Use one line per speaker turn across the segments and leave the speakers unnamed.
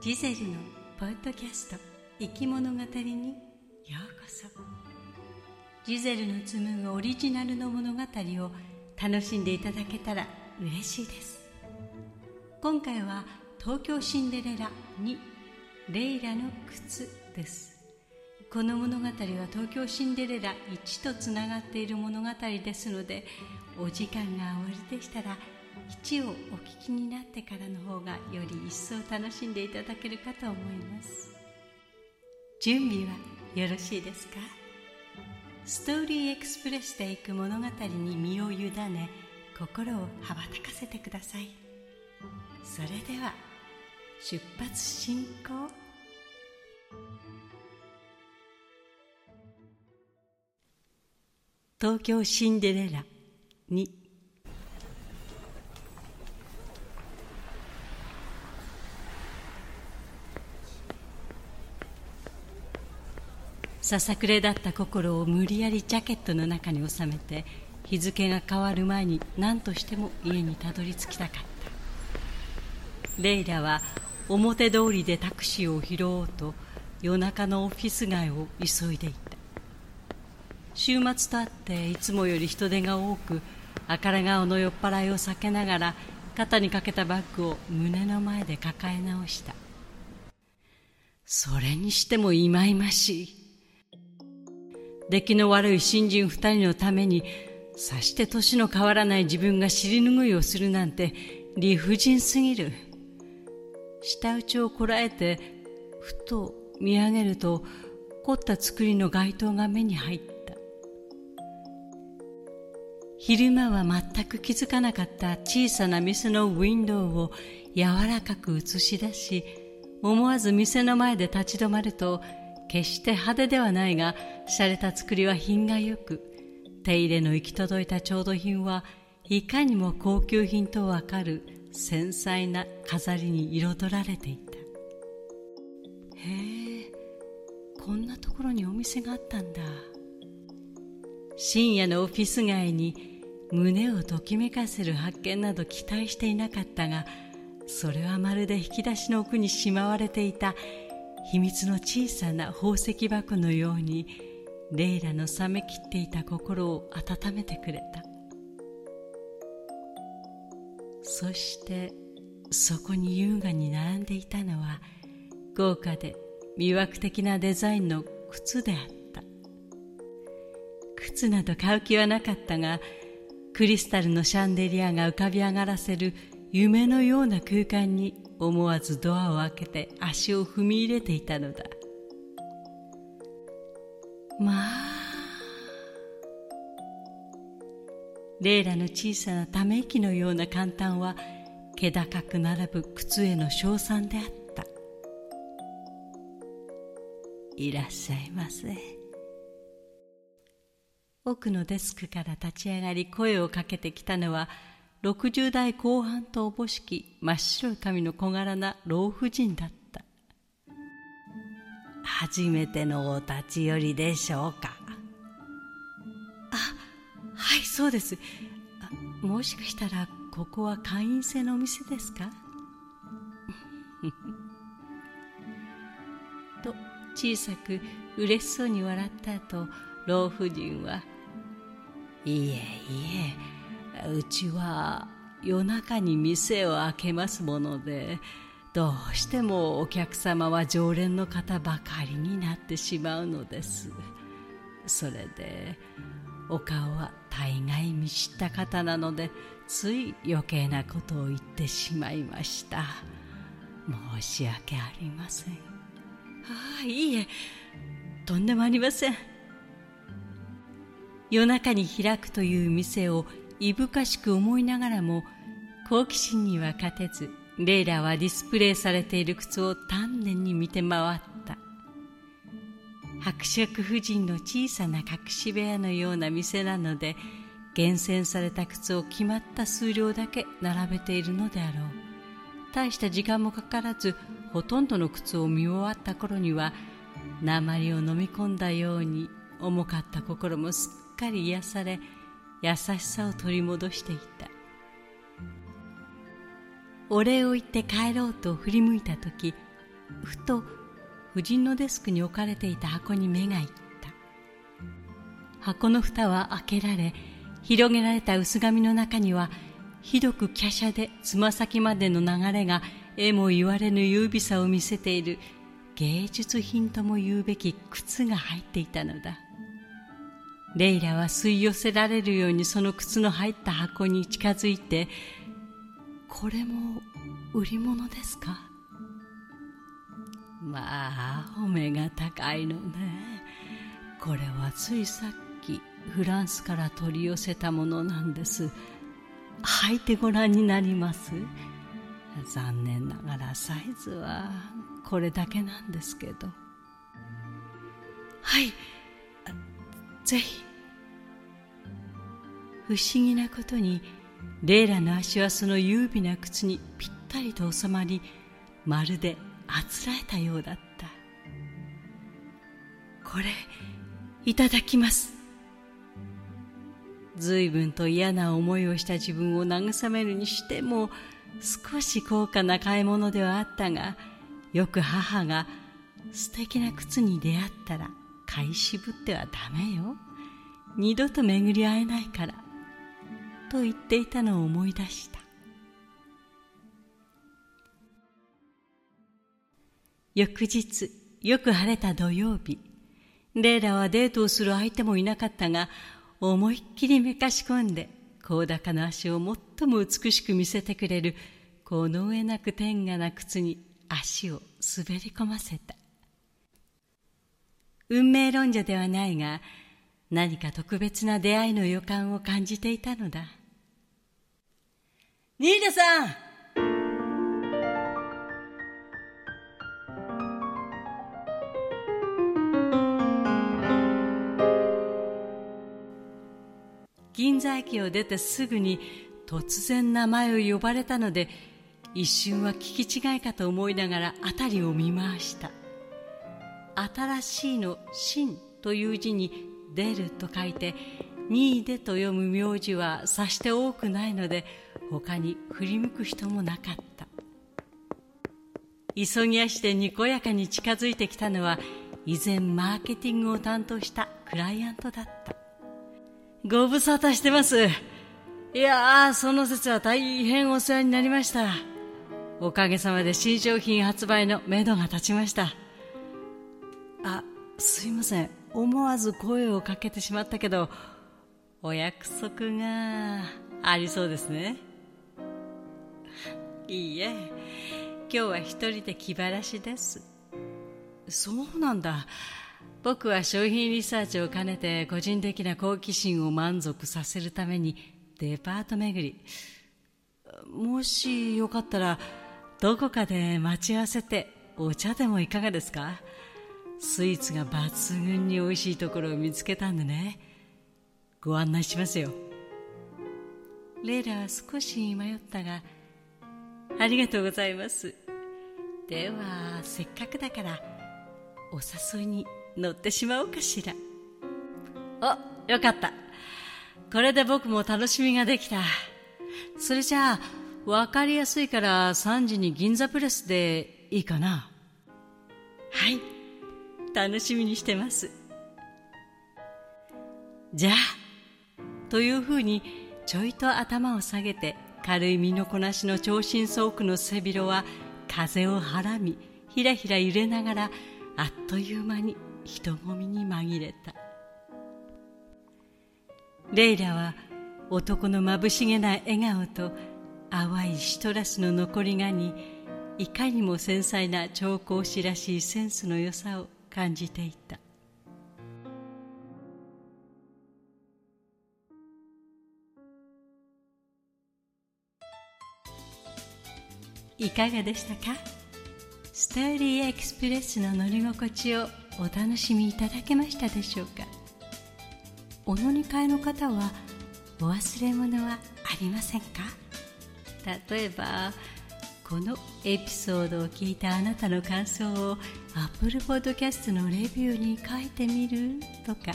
ジゼルのポッドキャスト生き物語にようこそ。ジゼルの紡ぐオリジナルの物語を楽しんでいただけたら嬉しいです。今回は東京シンデレラ2レイラの靴です。この物語は東京シンデレラ1とつながっている物語ですのでお時間が終わりでしたら1をお聞きになってからの方がより一層楽しんでいただけるかと思います。準備はよろしいですか？ストーリーエクスプレスで行く物語に身を委ね心を羽ばたかせてください。それでは出発進行。東京シンデレラ2ささくれだった心を無理やりジャケットの中に収めて日付が変わる前に何としても家にたどり着きたかった。レイラは表通りでタクシーを拾おうと夜中のオフィス街を急いでいた。週末とあっていつもより人手が多く赤ら顔の酔っ払いを避けながら肩にかけたバッグを胸の前で抱え直した。それにしてもいまいましい。出来の悪い新人二人のためにさして年の変わらない自分が尻拭いをするなんて理不尽すぎる。舌打ちをこらえてふと見上げると凝った作りの街灯が目に入った。昼間は全く気づかなかった小さな店のウィンドウを柔らかく映し出し思わず店の前で立ち止まると決して派手ではないが洒落た作りは品がよく手入れの行き届いた調度品はいかにも高級品とわかる繊細な飾りに彩られていた。へえこんなところにお店があったんだ。深夜のオフィス街に胸をときめかせる発見など期待していなかったがそれはまるで引き出しの奥にしまわれていた秘密の小さな宝石箱のようにレイラの冷めきっていた心を温めてくれた。そしてそこに優雅に並んでいたのは豪華で魅惑的なデザインの靴であった。靴など買う気はなかったがクリスタルのシャンデリアが浮かび上がらせる夢のような空間に思わずドアを開けて足を踏み入れていたのだ。まあ。レイラの小さなため息のような簡単は気高く並ぶ靴への称賛であった。いらっしゃいませ。奥のデスクから立ち上がり声をかけてきたのは60代後半とおぼしき真っ白い髪の小柄な老婦人だった。初めてのお立ち寄りでしょうか。あはいそうです。もしかしたらここは会員制のお店ですか？と小さく嬉しそうに笑った後老婦人はいえいえうちは夜中に店を開けますものでどうしてもお客様は常連の方ばかりになってしまうのです。それでお顔は大概見知った方なのでつい余計なことを言ってしまいました。申し訳ありません。ああいいえ。とんでもありません。夜中に開くという店をいぶかしく思いながらも好奇心には勝てずレイラはディスプレイされている靴を丹念に見て回った。伯爵夫人の小さな隠し部屋のような店なので厳選された靴を決まった数量だけ並べているのであろう。大した時間もかからずほとんどの靴を見終わった頃には鉛を飲み込んだように重かった心もすっかり癒され優しさを取り戻していた。お礼を言って帰ろうと振り向いた時ふと夫人のデスクに置かれていた箱に目がいった。箱の蓋は開けられ広げられた薄紙の中にはひどく華奢でつま先までの流れがえも言われぬ優美さを見せている芸術品とも言うべき靴が入っていたのだ。レイラは吸い寄せられるようにその靴の入った箱に近づいてこれも売り物ですか？まあお目が高いのね。これはついさっきフランスから取り寄せたものなんです。履いてご覧になります？残念ながらサイズはこれだけなんですけど。はい。ぜひ不思議なことにレイラの足はその優美な靴にぴったりと収まりまるであつらえたようだった。これいただきます。随分と嫌な思いをした自分を慰めるにしても少し高価な買い物ではあったがよく母が素敵な靴に出会ったら買い渋ってはダメよ。二度と巡り会えないから。と言っていたのを思い出した。翌日よく晴れた土曜日。レイラはデートをする相手もいなかったが思いっきりめかし込んで高高の足を最も美しく見せてくれるこの上なく天下な靴に足を滑り込ませた。運命論者ではないが何か特別な出会いの予感を感じていたのだ。ニーナさん。銀座駅を出てすぐに突然名前を呼ばれたので一瞬は聞き違いかと思いながら辺りを見回した新しいの「新」という字に「出る」と書いて「新出」と読む名字はさして多くないので他に振り向く人もなかった急ぎ足でにこやかに近づいてきたのは以前マーケティングを担当したクライアントだったご無沙汰してます。いやー、その説は大変お世話になりました。おかげさまで新商品発売の目処が立ちました。あ、すいません。思わず声をかけてしまったけど、お約束がありそうですね。いいえ、今日は一人で気晴らしです。そうなんだ。僕は商品リサーチを兼ねて個人的な好奇心を満足させるためにデパート巡りもしよかったらどこかで待ち合わせてお茶でもいかがですか？スイーツが抜群に美味しいところを見つけたんでね。ご案内しますよ。レイラは少し迷ったがありがとうございます。ではせっかくだからお誘いに乗ってしまおうかしら。およかった。これで僕も楽しみができた。それじゃあ分かりやすいから3時に銀座プレスでいいかな。はい。楽しみにしてます。じゃあというふうにちょいと頭を下げて軽い身のこなしの超深層区の背広は風をはらみひらひら揺れながらあっという間に人混みに紛れた。レイラは男のまぶしげな笑顔と淡いシトラスの残りがにいかにも繊細な調香師らしいセンスの良さを感じていた。いかがでしたか？スターリーエクスプレスの乗り心地をお楽しみいただけましたでしょうか？お乗り換えの方はお忘れ物はありませんか？例えばこのエピソードを聞いたあなたの感想を Apple Podcast のレビューに書いてみるとか。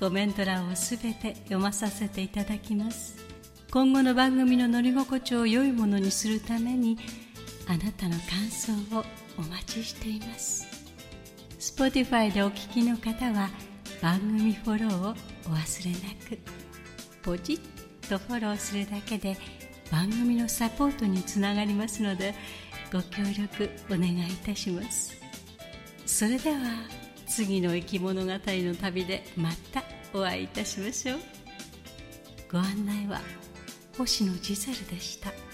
コメント欄をすべて読まさせていただきます。今後の番組の乗り心地を良いものにするためにあなたの感想をお待ちしています。Spotify でお聞きの方は番組フォローをお忘れなく。ポチッとフォローするだけで番組のサポートにつながりますのでご協力お願いいたしますそれでは次の生き物語の旅でまたお会いいたしましょうご案内は星野ジゼルでした。